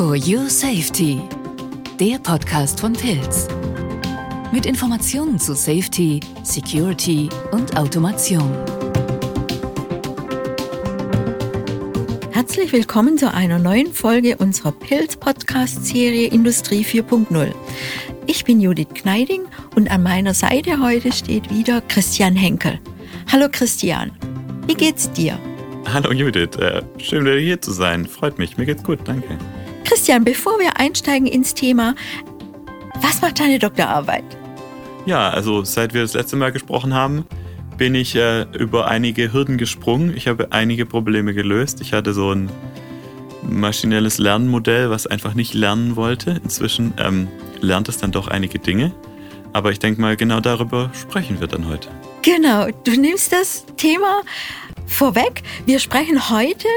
For Your Safety, der Podcast von Pilz. Mit Informationen zu Safety, Security und Automation. Herzlich willkommen zu einer neuen Folge unserer Pilz-Podcast-Serie Industrie 4.0. Ich bin Judith Kneiding und an meiner Seite heute steht wieder Christian Henkel. Hallo Christian, wie geht's dir? Hallo Judith, äh, schön wieder hier zu sein. Freut mich, mir geht's gut, danke. Christian, bevor wir einsteigen ins Thema, was macht deine Doktorarbeit? Ja, also seit wir das letzte Mal gesprochen haben, bin ich äh, über einige Hürden gesprungen. Ich habe einige Probleme gelöst. Ich hatte so ein maschinelles Lernmodell, was einfach nicht lernen wollte. Inzwischen ähm, lernt es dann doch einige Dinge. Aber ich denke mal, genau darüber sprechen wir dann heute. Genau, du nimmst das Thema vorweg. Wir sprechen heute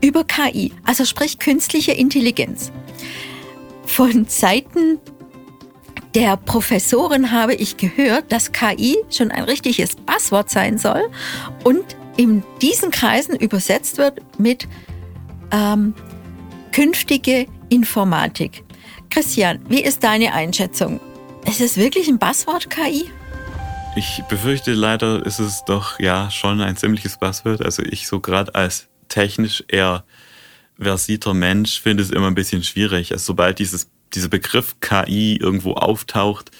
über KI, also sprich künstliche Intelligenz. Von Seiten der Professorin habe ich gehört, dass KI schon ein richtiges Passwort sein soll und in diesen Kreisen übersetzt wird mit ähm, künftige Informatik. Christian, wie ist deine Einschätzung? Ist es wirklich ein Passwort KI? Ich befürchte leider ist es doch ja schon ein ziemliches Passwort. Also ich so gerade als technisch eher versierter Mensch finde es immer ein bisschen schwierig. Also sobald dieses, dieser Begriff KI irgendwo auftaucht,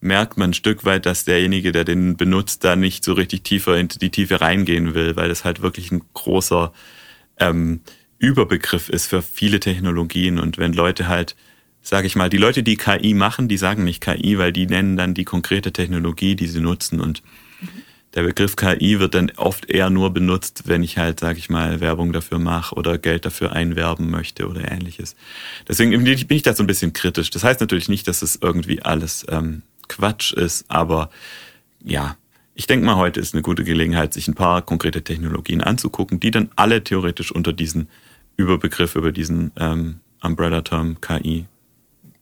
merkt man ein Stück weit, dass derjenige, der den benutzt, da nicht so richtig tiefer in die Tiefe reingehen will, weil das halt wirklich ein großer ähm, Überbegriff ist für viele Technologien. Und wenn Leute halt, sage ich mal, die Leute, die KI machen, die sagen nicht KI, weil die nennen dann die konkrete Technologie, die sie nutzen. Und mhm der Begriff KI wird dann oft eher nur benutzt, wenn ich halt, sage ich mal, Werbung dafür mache oder Geld dafür einwerben möchte oder ähnliches. Deswegen bin ich da so ein bisschen kritisch. Das heißt natürlich nicht, dass es irgendwie alles ähm, Quatsch ist, aber ja, ich denke mal, heute ist eine gute Gelegenheit, sich ein paar konkrete Technologien anzugucken, die dann alle theoretisch unter diesen Überbegriff, über diesen ähm, Umbrella-Term KI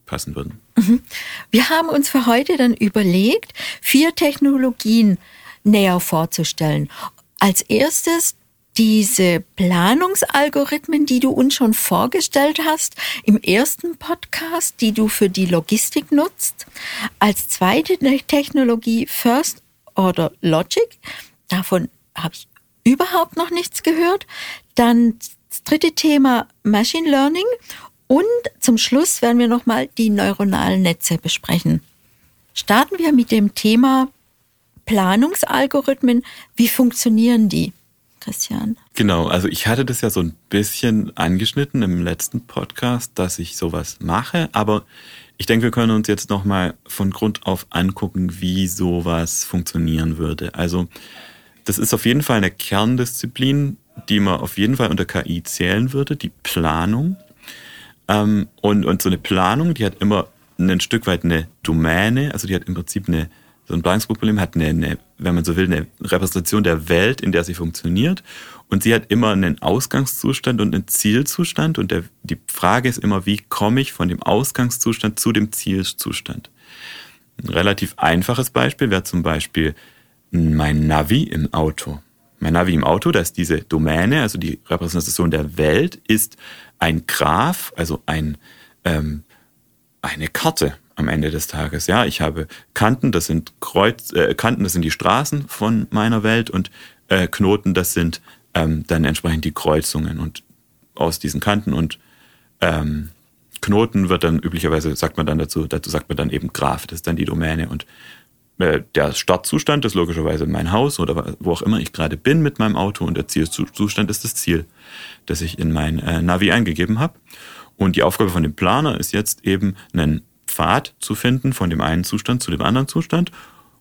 passen würden. Mhm. Wir haben uns für heute dann überlegt, vier Technologien näher vorzustellen. Als erstes diese Planungsalgorithmen, die du uns schon vorgestellt hast im ersten Podcast, die du für die Logistik nutzt. Als zweite Technologie First Order Logic. Davon habe ich überhaupt noch nichts gehört. Dann das dritte Thema Machine Learning. Und zum Schluss werden wir nochmal die neuronalen Netze besprechen. Starten wir mit dem Thema Planungsalgorithmen, wie funktionieren die? Christian. Genau, also ich hatte das ja so ein bisschen angeschnitten im letzten Podcast, dass ich sowas mache, aber ich denke, wir können uns jetzt nochmal von Grund auf angucken, wie sowas funktionieren würde. Also das ist auf jeden Fall eine Kerndisziplin, die man auf jeden Fall unter KI zählen würde, die Planung. Ähm, und, und so eine Planung, die hat immer ein Stück weit eine Domäne, also die hat im Prinzip eine so ein Planungsproblem hat eine, eine, wenn man so will, eine Repräsentation der Welt, in der sie funktioniert. Und sie hat immer einen Ausgangszustand und einen Zielzustand. Und der, die Frage ist immer, wie komme ich von dem Ausgangszustand zu dem Zielzustand? Ein relativ einfaches Beispiel wäre zum Beispiel mein Navi im Auto. Mein Navi im Auto, da ist diese Domäne, also die Repräsentation der Welt, ist ein Graph, also ein, ähm, eine Karte am Ende des Tages. Ja, ich habe Kanten, das sind Kreuz, äh, Kanten, das sind die Straßen von meiner Welt und äh, Knoten, das sind ähm, dann entsprechend die Kreuzungen. Und aus diesen Kanten und ähm, Knoten wird dann üblicherweise, sagt man dann dazu, dazu sagt man dann eben Graph, das ist dann die Domäne. Und äh, der Startzustand ist logischerweise mein Haus oder wo auch immer ich gerade bin mit meinem Auto und der Zielzustand ist das Ziel, das ich in mein äh, Navi eingegeben habe. Und die Aufgabe von dem Planer ist jetzt eben einen Pfad zu finden von dem einen Zustand zu dem anderen Zustand.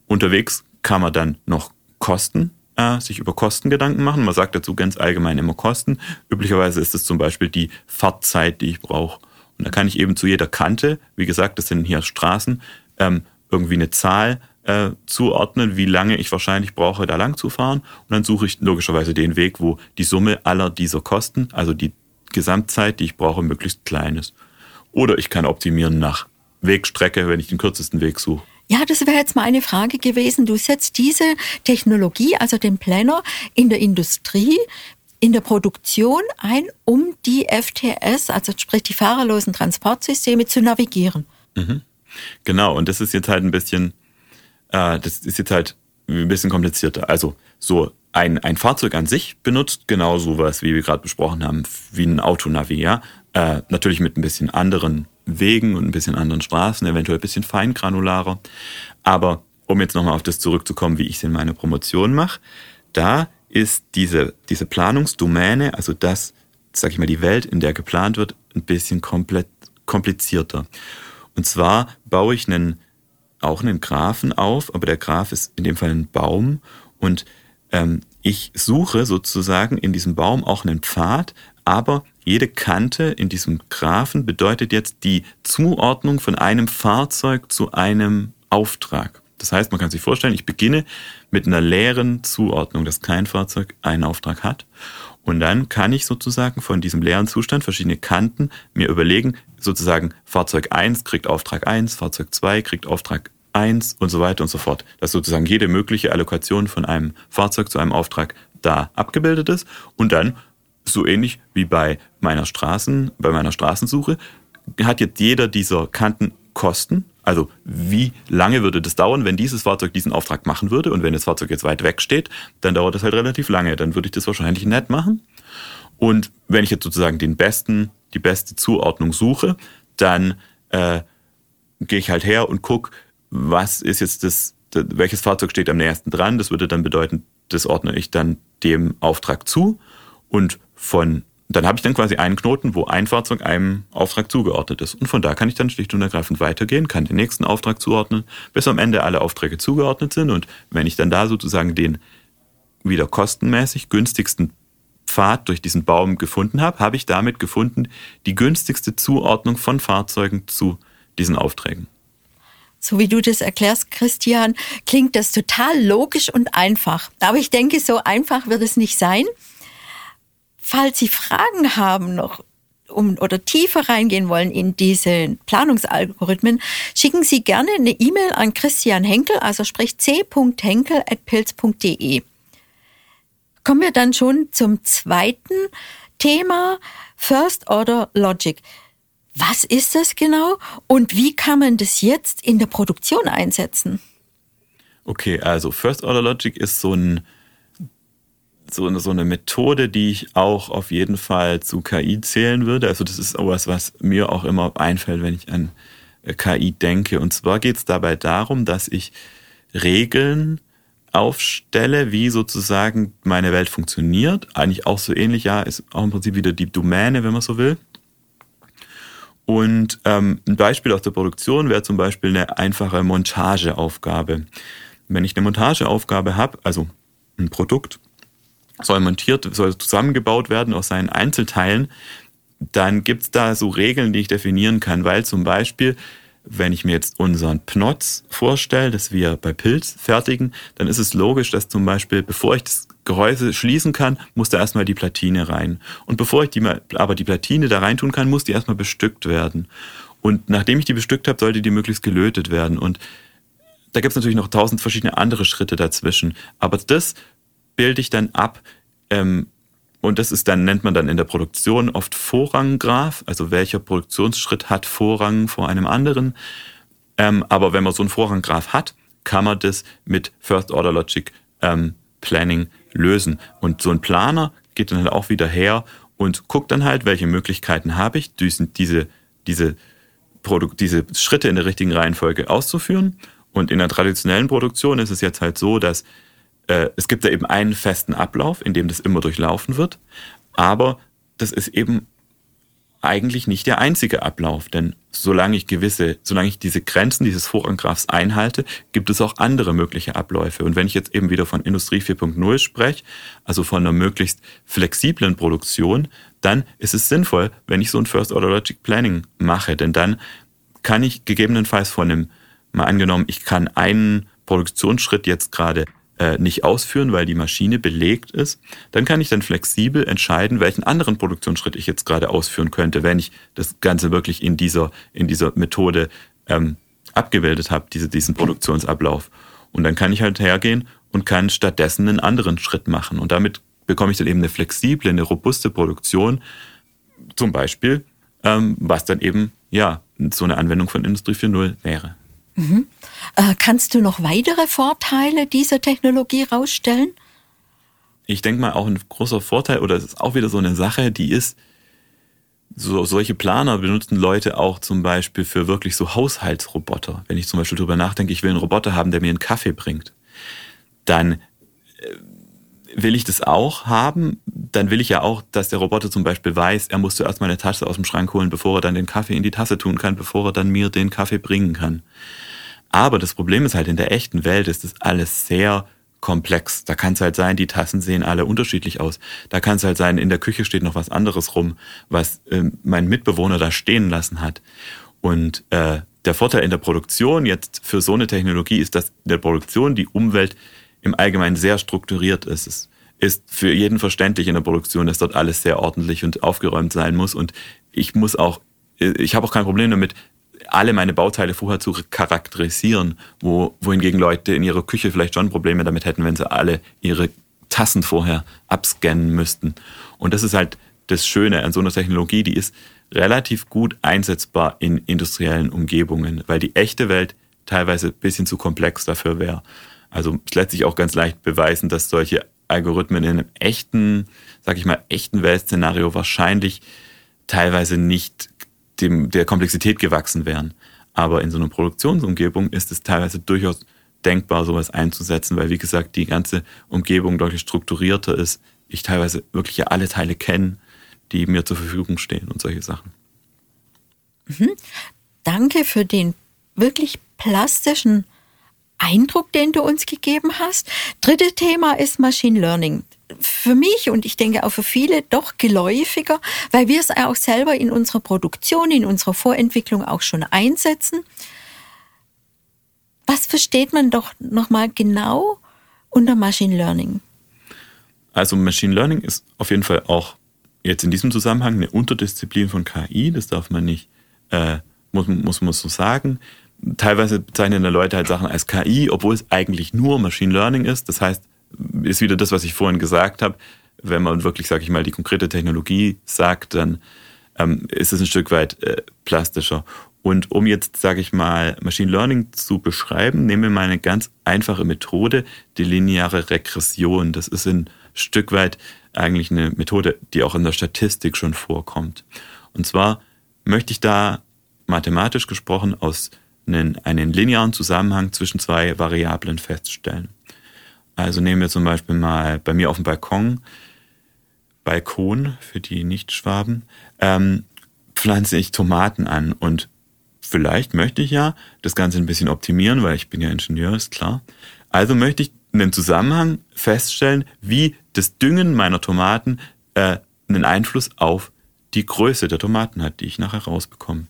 Unterwegs kann man dann noch Kosten, äh, sich über Kosten Gedanken machen. Man sagt dazu ganz allgemein immer Kosten. Üblicherweise ist es zum Beispiel die Fahrtzeit, die ich brauche. Und da kann ich eben zu jeder Kante, wie gesagt, das sind hier Straßen, ähm, irgendwie eine Zahl äh, zuordnen, wie lange ich wahrscheinlich brauche, da lang zu fahren. Und dann suche ich logischerweise den Weg, wo die Summe aller dieser Kosten, also die Gesamtzeit, die ich brauche, möglichst klein ist. Oder ich kann optimieren nach Wegstrecke, wenn ich den kürzesten Weg suche. Ja, das wäre jetzt mal eine Frage gewesen. Du setzt diese Technologie, also den Planner, in der Industrie in der Produktion ein, um die FTS, also sprich die fahrerlosen Transportsysteme, zu navigieren. Mhm. Genau, und das ist jetzt halt ein bisschen, äh, das ist jetzt halt ein bisschen komplizierter. Also so ein, ein Fahrzeug an sich benutzt genau sowas, wie wir gerade besprochen haben, wie ein Autonavi, ja. Äh, natürlich mit ein bisschen anderen Wegen und ein bisschen anderen Straßen, eventuell ein bisschen feingranularer. Aber um jetzt nochmal auf das zurückzukommen, wie ich es in meiner Promotion mache, da ist diese, diese Planungsdomäne, also das, sag ich mal, die Welt, in der geplant wird, ein bisschen komplett komplizierter. Und zwar baue ich einen, auch einen Graphen auf, aber der Graph ist in dem Fall ein Baum und ähm, ich suche sozusagen in diesem Baum auch einen Pfad, aber jede Kante in diesem Graphen bedeutet jetzt die Zuordnung von einem Fahrzeug zu einem Auftrag. Das heißt, man kann sich vorstellen, ich beginne mit einer leeren Zuordnung, dass kein Fahrzeug einen Auftrag hat. Und dann kann ich sozusagen von diesem leeren Zustand verschiedene Kanten mir überlegen, sozusagen Fahrzeug 1 kriegt Auftrag 1, Fahrzeug 2 kriegt Auftrag 1 und so weiter und so fort. Dass sozusagen jede mögliche Allokation von einem Fahrzeug zu einem Auftrag da abgebildet ist. Und dann, so ähnlich wie bei meiner Straßen, bei meiner Straßensuche, hat jetzt jeder dieser Kanten Kosten. Also wie lange würde das dauern, wenn dieses Fahrzeug diesen Auftrag machen würde? Und wenn das Fahrzeug jetzt weit weg steht, dann dauert das halt relativ lange. Dann würde ich das wahrscheinlich nett machen. Und wenn ich jetzt sozusagen den besten, die beste Zuordnung suche, dann äh, gehe ich halt her und gucke, was ist jetzt das, welches Fahrzeug steht am nächsten dran. Das würde dann bedeuten, das ordne ich dann dem Auftrag zu und von dann habe ich dann quasi einen Knoten, wo ein Fahrzeug einem Auftrag zugeordnet ist. Und von da kann ich dann schlicht und ergreifend weitergehen, kann den nächsten Auftrag zuordnen, bis am Ende alle Aufträge zugeordnet sind. Und wenn ich dann da sozusagen den wieder kostenmäßig günstigsten Pfad durch diesen Baum gefunden habe, habe ich damit gefunden die günstigste Zuordnung von Fahrzeugen zu diesen Aufträgen. So wie du das erklärst, Christian, klingt das total logisch und einfach. Aber ich denke, so einfach wird es nicht sein. Falls Sie Fragen haben noch um, oder tiefer reingehen wollen in diese Planungsalgorithmen, schicken Sie gerne eine E-Mail an Christian Henkel, also sprich c.henkel.pilz.de. Kommen wir dann schon zum zweiten Thema, First Order Logic. Was ist das genau und wie kann man das jetzt in der Produktion einsetzen? Okay, also First Order Logic ist so, ein, so, eine, so eine Methode, die ich auch auf jeden Fall zu KI zählen würde. Also das ist auch was, was mir auch immer einfällt, wenn ich an äh, KI denke. Und zwar geht es dabei darum, dass ich Regeln aufstelle, wie sozusagen meine Welt funktioniert. Eigentlich auch so ähnlich, ja, ist auch im Prinzip wieder die Domäne, wenn man so will. Und ähm, ein Beispiel aus der Produktion wäre zum Beispiel eine einfache Montageaufgabe. Wenn ich eine Montageaufgabe habe, also ein Produkt soll montiert, soll zusammengebaut werden aus seinen Einzelteilen, dann gibt es da so Regeln, die ich definieren kann, weil zum Beispiel wenn ich mir jetzt unseren Pnotz vorstelle, das wir bei Pilz fertigen, dann ist es logisch, dass zum Beispiel, bevor ich das Gehäuse schließen kann, muss da erstmal die Platine rein. Und bevor ich die, aber die Platine da rein tun kann, muss die erstmal bestückt werden. Und nachdem ich die bestückt habe, sollte die möglichst gelötet werden. Und da gibt es natürlich noch tausend verschiedene andere Schritte dazwischen. Aber das bilde ich dann ab, ähm, und das ist dann, nennt man dann in der Produktion oft Vorranggraph, also welcher Produktionsschritt hat Vorrang vor einem anderen. Ähm, aber wenn man so einen Vorranggraph hat, kann man das mit First Order Logic ähm, Planning lösen. Und so ein Planer geht dann halt auch wieder her und guckt dann halt, welche Möglichkeiten habe ich, diese, diese, diese Schritte in der richtigen Reihenfolge auszuführen. Und in der traditionellen Produktion ist es jetzt halt so, dass äh, es gibt da eben einen festen Ablauf, in dem das immer durchlaufen wird, aber das ist eben eigentlich nicht der einzige Ablauf, denn solange ich gewisse, solange ich diese Grenzen dieses Voranggraphs einhalte, gibt es auch andere mögliche Abläufe. Und wenn ich jetzt eben wieder von Industrie 4.0 spreche, also von einer möglichst flexiblen Produktion, dann ist es sinnvoll, wenn ich so ein First Order Logic Planning mache, denn dann kann ich gegebenenfalls von einem, mal angenommen, ich kann einen Produktionsschritt jetzt gerade nicht ausführen, weil die Maschine belegt ist, dann kann ich dann flexibel entscheiden, welchen anderen Produktionsschritt ich jetzt gerade ausführen könnte, wenn ich das Ganze wirklich in dieser, in dieser Methode ähm, abgebildet habe, diese, diesen Produktionsablauf. Und dann kann ich halt hergehen und kann stattdessen einen anderen Schritt machen. Und damit bekomme ich dann eben eine flexible, eine robuste Produktion, zum Beispiel, ähm, was dann eben ja so eine Anwendung von Industrie 4.0 wäre. Mhm. Äh, kannst du noch weitere Vorteile dieser Technologie rausstellen? Ich denke mal, auch ein großer Vorteil, oder es ist auch wieder so eine Sache, die ist, so, solche Planer benutzen Leute auch zum Beispiel für wirklich so Haushaltsroboter. Wenn ich zum Beispiel darüber nachdenke, ich will einen Roboter haben, der mir einen Kaffee bringt, dann äh, will ich das auch haben, dann will ich ja auch, dass der Roboter zum Beispiel weiß, er muss zuerst mal eine Tasse aus dem Schrank holen, bevor er dann den Kaffee in die Tasse tun kann, bevor er dann mir den Kaffee bringen kann. Aber das Problem ist halt, in der echten Welt ist das alles sehr komplex. Da kann es halt sein, die Tassen sehen alle unterschiedlich aus. Da kann es halt sein, in der Küche steht noch was anderes rum, was äh, mein Mitbewohner da stehen lassen hat. Und äh, der Vorteil in der Produktion jetzt für so eine Technologie ist, dass in der Produktion die Umwelt im Allgemeinen sehr strukturiert ist. Es ist für jeden verständlich in der Produktion, dass dort alles sehr ordentlich und aufgeräumt sein muss. Und ich muss auch, ich habe auch kein Problem damit, alle meine Bauteile vorher zu charakterisieren, wo, wohingegen Leute in ihrer Küche vielleicht schon Probleme damit hätten, wenn sie alle ihre Tassen vorher abscannen müssten. Und das ist halt das Schöne an so einer Technologie, die ist relativ gut einsetzbar in industriellen Umgebungen, weil die echte Welt teilweise ein bisschen zu komplex dafür wäre. Also es lässt sich auch ganz leicht beweisen, dass solche Algorithmen in einem echten, sag ich mal, echten Weltszenario wahrscheinlich teilweise nicht dem, der Komplexität gewachsen wären. Aber in so einer Produktionsumgebung ist es teilweise durchaus denkbar, sowas einzusetzen, weil wie gesagt, die ganze Umgebung deutlich strukturierter ist. Ich teilweise wirklich ja alle Teile kenne, die mir zur Verfügung stehen und solche Sachen. Mhm. Danke für den wirklich plastischen Eindruck, den du uns gegeben hast. Dritte Thema ist Machine Learning. Für mich und ich denke auch für viele doch geläufiger, weil wir es auch selber in unserer Produktion, in unserer Vorentwicklung auch schon einsetzen. Was versteht man doch nochmal genau unter Machine Learning? Also Machine Learning ist auf jeden Fall auch jetzt in diesem Zusammenhang eine Unterdisziplin von KI. Das darf man nicht, äh, muss, muss man so sagen teilweise bezeichnen Leute halt Sachen als KI, obwohl es eigentlich nur Machine Learning ist. Das heißt, ist wieder das, was ich vorhin gesagt habe. Wenn man wirklich, sage ich mal, die konkrete Technologie sagt, dann ähm, ist es ein Stück weit äh, plastischer. Und um jetzt, sage ich mal, Machine Learning zu beschreiben, nehmen wir mal eine ganz einfache Methode, die lineare Regression. Das ist ein Stück weit eigentlich eine Methode, die auch in der Statistik schon vorkommt. Und zwar möchte ich da mathematisch gesprochen aus einen, einen linearen Zusammenhang zwischen zwei Variablen feststellen. Also nehmen wir zum Beispiel mal bei mir auf dem Balkon, Balkon für die Nichtschwaben, ähm, pflanze ich Tomaten an und vielleicht möchte ich ja das Ganze ein bisschen optimieren, weil ich bin ja Ingenieur, ist klar. Also möchte ich einen Zusammenhang feststellen, wie das Düngen meiner Tomaten äh, einen Einfluss auf die Größe der Tomaten hat, die ich nachher rausbekomme.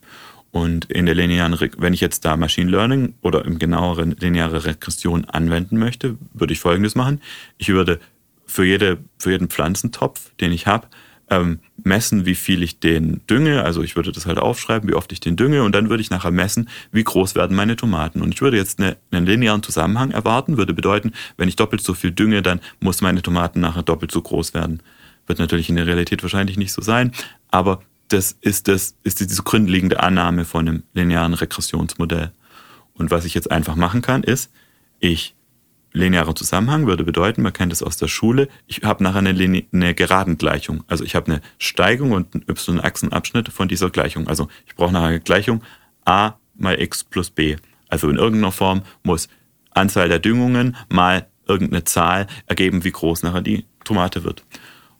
Und in der linearen, wenn ich jetzt da Machine Learning oder im genaueren lineare Regression anwenden möchte, würde ich Folgendes machen. Ich würde für, jede, für jeden Pflanzentopf, den ich habe, ähm, messen, wie viel ich den dünge. Also ich würde das halt aufschreiben, wie oft ich den dünge und dann würde ich nachher messen, wie groß werden meine Tomaten. Und ich würde jetzt eine, einen linearen Zusammenhang erwarten, würde bedeuten, wenn ich doppelt so viel dünge, dann muss meine Tomaten nachher doppelt so groß werden. Wird natürlich in der Realität wahrscheinlich nicht so sein, aber das ist, das ist diese grundlegende Annahme von einem linearen Regressionsmodell. Und was ich jetzt einfach machen kann, ist, ich linearer Zusammenhang würde bedeuten, man kennt das aus der Schule, ich habe nachher eine, Linie, eine Geradengleichung. Also ich habe eine Steigung und einen y-Achsenabschnitt von dieser Gleichung. Also ich brauche nachher eine Gleichung a mal x plus b. Also in irgendeiner Form muss Anzahl der Düngungen mal irgendeine Zahl ergeben, wie groß nachher die Tomate wird.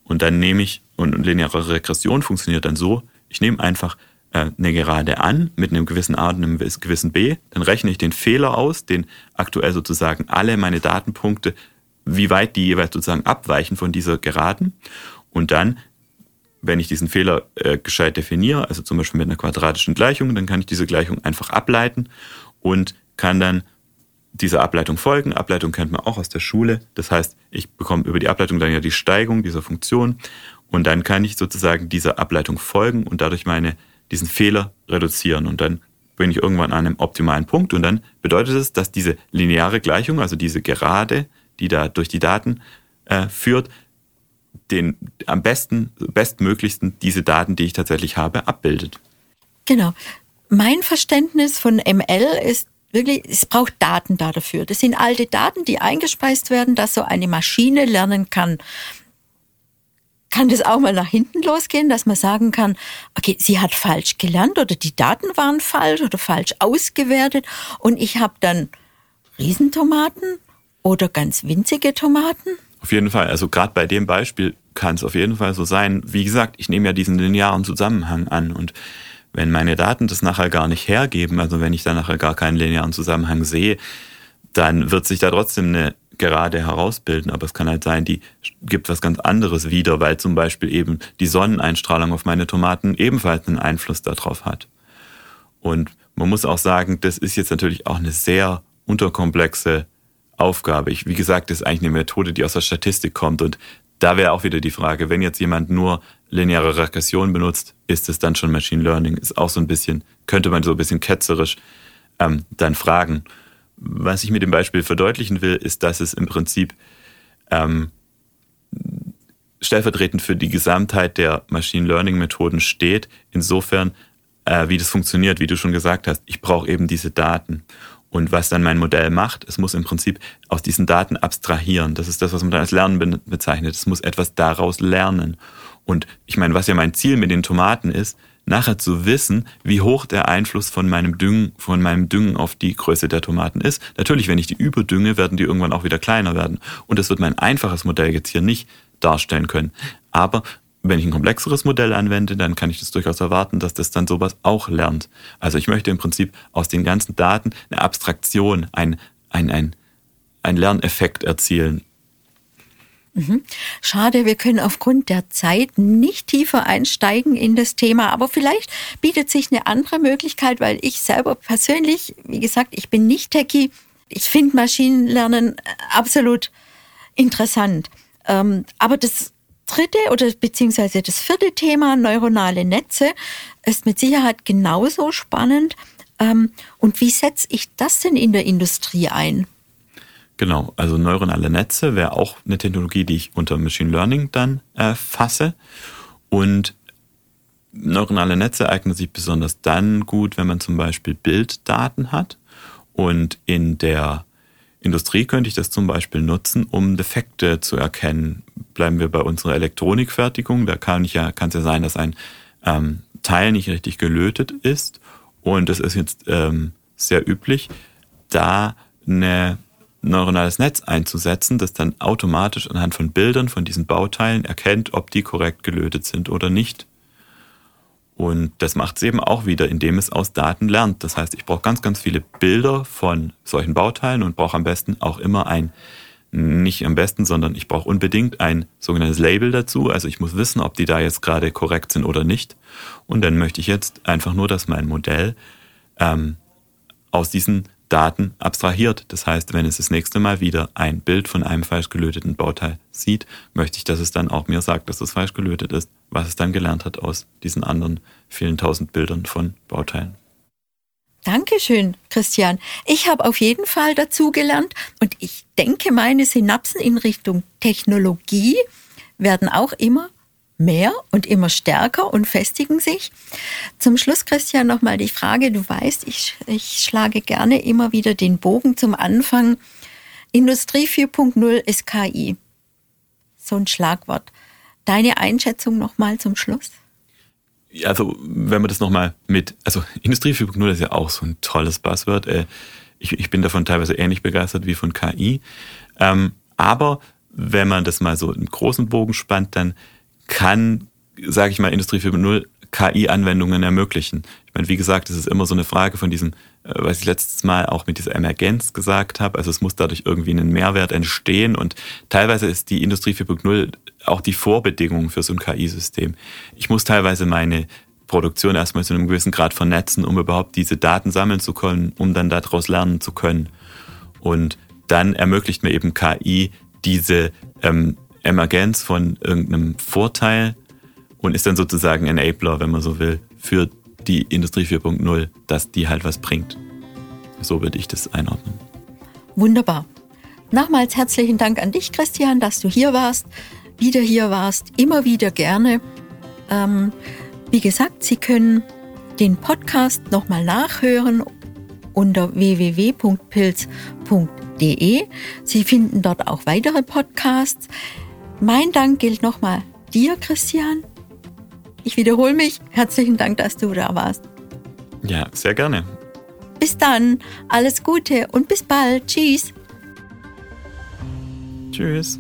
Und dann nehme ich, und lineare Regression funktioniert dann so, ich nehme einfach äh, eine Gerade an mit einem gewissen A und einem gewissen B, dann rechne ich den Fehler aus, den aktuell sozusagen alle meine Datenpunkte, wie weit die jeweils sozusagen abweichen von dieser Geraden. Und dann, wenn ich diesen Fehler äh, gescheit definiere, also zum Beispiel mit einer quadratischen Gleichung, dann kann ich diese Gleichung einfach ableiten und kann dann dieser Ableitung folgen. Ableitung kennt man auch aus der Schule. Das heißt, ich bekomme über die Ableitung dann ja die Steigung dieser Funktion und dann kann ich sozusagen dieser Ableitung folgen und dadurch meine, diesen Fehler reduzieren und dann bin ich irgendwann an einem optimalen Punkt und dann bedeutet es, dass diese lineare Gleichung, also diese Gerade, die da durch die Daten äh, führt, den am besten, bestmöglichsten diese Daten, die ich tatsächlich habe, abbildet. Genau. Mein Verständnis von ML ist wirklich, es braucht Daten da dafür. Das sind alte Daten, die eingespeist werden, dass so eine Maschine lernen kann. Kann das auch mal nach hinten losgehen, dass man sagen kann, okay, sie hat falsch gelernt oder die Daten waren falsch oder falsch ausgewertet und ich habe dann Riesentomaten oder ganz winzige Tomaten? Auf jeden Fall. Also gerade bei dem Beispiel kann es auf jeden Fall so sein. Wie gesagt, ich nehme ja diesen linearen Zusammenhang an und wenn meine Daten das nachher gar nicht hergeben, also wenn ich da nachher gar keinen linearen Zusammenhang sehe, dann wird sich da trotzdem eine Gerade herausbilden. Aber es kann halt sein, die gibt was ganz anderes wieder, weil zum Beispiel eben die Sonneneinstrahlung auf meine Tomaten ebenfalls einen Einfluss darauf hat. Und man muss auch sagen, das ist jetzt natürlich auch eine sehr unterkomplexe Aufgabe. Ich, wie gesagt, das ist eigentlich eine Methode, die aus der Statistik kommt und da wäre auch wieder die Frage, wenn jetzt jemand nur lineare Regression benutzt, ist es dann schon Machine Learning? Ist auch so ein bisschen, könnte man so ein bisschen ketzerisch ähm, dann fragen. Was ich mit dem Beispiel verdeutlichen will, ist, dass es im Prinzip ähm, stellvertretend für die Gesamtheit der Machine Learning Methoden steht, insofern, äh, wie das funktioniert, wie du schon gesagt hast. Ich brauche eben diese Daten. Und was dann mein Modell macht, es muss im Prinzip aus diesen Daten abstrahieren. Das ist das, was man dann als Lernen bezeichnet. Es muss etwas daraus lernen. Und ich meine, was ja mein Ziel mit den Tomaten ist, nachher zu wissen, wie hoch der Einfluss von meinem Düngen, von meinem Düngen auf die Größe der Tomaten ist. Natürlich, wenn ich die überdünge, werden die irgendwann auch wieder kleiner werden. Und das wird mein einfaches Modell jetzt hier nicht darstellen können. Aber wenn ich ein komplexeres Modell anwende, dann kann ich das durchaus erwarten, dass das dann sowas auch lernt. Also ich möchte im Prinzip aus den ganzen Daten eine Abstraktion, ein, ein, ein, ein Lerneffekt erzielen. Mhm. Schade, wir können aufgrund der Zeit nicht tiefer einsteigen in das Thema, aber vielleicht bietet sich eine andere Möglichkeit, weil ich selber persönlich, wie gesagt, ich bin nicht Techie. Ich finde Maschinenlernen absolut interessant. Ähm, aber das dritte oder beziehungsweise das vierte Thema, neuronale Netze, ist mit Sicherheit genauso spannend. Ähm, und wie setze ich das denn in der Industrie ein? Genau, also neuronale Netze wäre auch eine Technologie, die ich unter Machine Learning dann äh, fasse. Und neuronale Netze eignen sich besonders dann gut, wenn man zum Beispiel Bilddaten hat. Und in der Industrie könnte ich das zum Beispiel nutzen, um Defekte zu erkennen. Bleiben wir bei unserer Elektronikfertigung. Da kann ich ja, es ja sein, dass ein ähm, Teil nicht richtig gelötet ist. Und es ist jetzt ähm, sehr üblich, da ein neuronales Netz einzusetzen, das dann automatisch anhand von Bildern von diesen Bauteilen erkennt, ob die korrekt gelötet sind oder nicht. Und das macht es eben auch wieder, indem es aus Daten lernt. Das heißt, ich brauche ganz, ganz viele Bilder von solchen Bauteilen und brauche am besten auch immer ein, nicht am besten, sondern ich brauche unbedingt ein sogenanntes Label dazu. Also ich muss wissen, ob die da jetzt gerade korrekt sind oder nicht. Und dann möchte ich jetzt einfach nur, dass mein Modell ähm, aus diesen Daten abstrahiert. Das heißt, wenn es das nächste Mal wieder ein Bild von einem falsch gelöteten Bauteil sieht, möchte ich, dass es dann auch mir sagt, dass es falsch gelötet ist, was es dann gelernt hat aus diesen anderen vielen tausend Bildern von Bauteilen. Dankeschön, Christian. Ich habe auf jeden Fall dazu gelernt und ich denke, meine Synapsen in Richtung Technologie werden auch immer mehr und immer stärker und festigen sich. Zum Schluss, Christian, nochmal die Frage, du weißt, ich, ich schlage gerne immer wieder den Bogen zum Anfang. Industrie 4.0 ist KI. So ein Schlagwort. Deine Einschätzung nochmal zum Schluss? Also, wenn man das nochmal mit, also Industrie 4.0 ist ja auch so ein tolles Buzzword. Äh, ich, ich bin davon teilweise ähnlich begeistert wie von KI. Ähm, aber wenn man das mal so im großen Bogen spannt, dann kann, sage ich mal, Industrie 4.0 KI-Anwendungen ermöglichen. Ich meine, wie gesagt, es ist immer so eine Frage von diesem, äh, was ich letztes Mal auch mit dieser Emergenz gesagt habe. Also es muss dadurch irgendwie einen Mehrwert entstehen und teilweise ist die Industrie 4.0 auch die Vorbedingung für so ein KI-System. Ich muss teilweise meine Produktion erstmal zu einem gewissen Grad vernetzen, um überhaupt diese Daten sammeln zu können, um dann daraus lernen zu können. Und dann ermöglicht mir eben KI diese ähm, Emergenz von irgendeinem Vorteil und ist dann sozusagen Enabler, wenn man so will, für die Industrie 4.0, dass die halt was bringt. So würde ich das einordnen. Wunderbar. Nochmals herzlichen Dank an dich, Christian, dass du hier warst. wieder hier warst. Immer wieder gerne. Ähm, wie gesagt, Sie können den Podcast nochmal nachhören unter www.pilz.de. Sie finden dort auch weitere Podcasts. Mein Dank gilt nochmal dir, Christian. Ich wiederhole mich. Herzlichen Dank, dass du da warst. Ja, sehr gerne. Bis dann. Alles Gute und bis bald. Tschüss. Tschüss.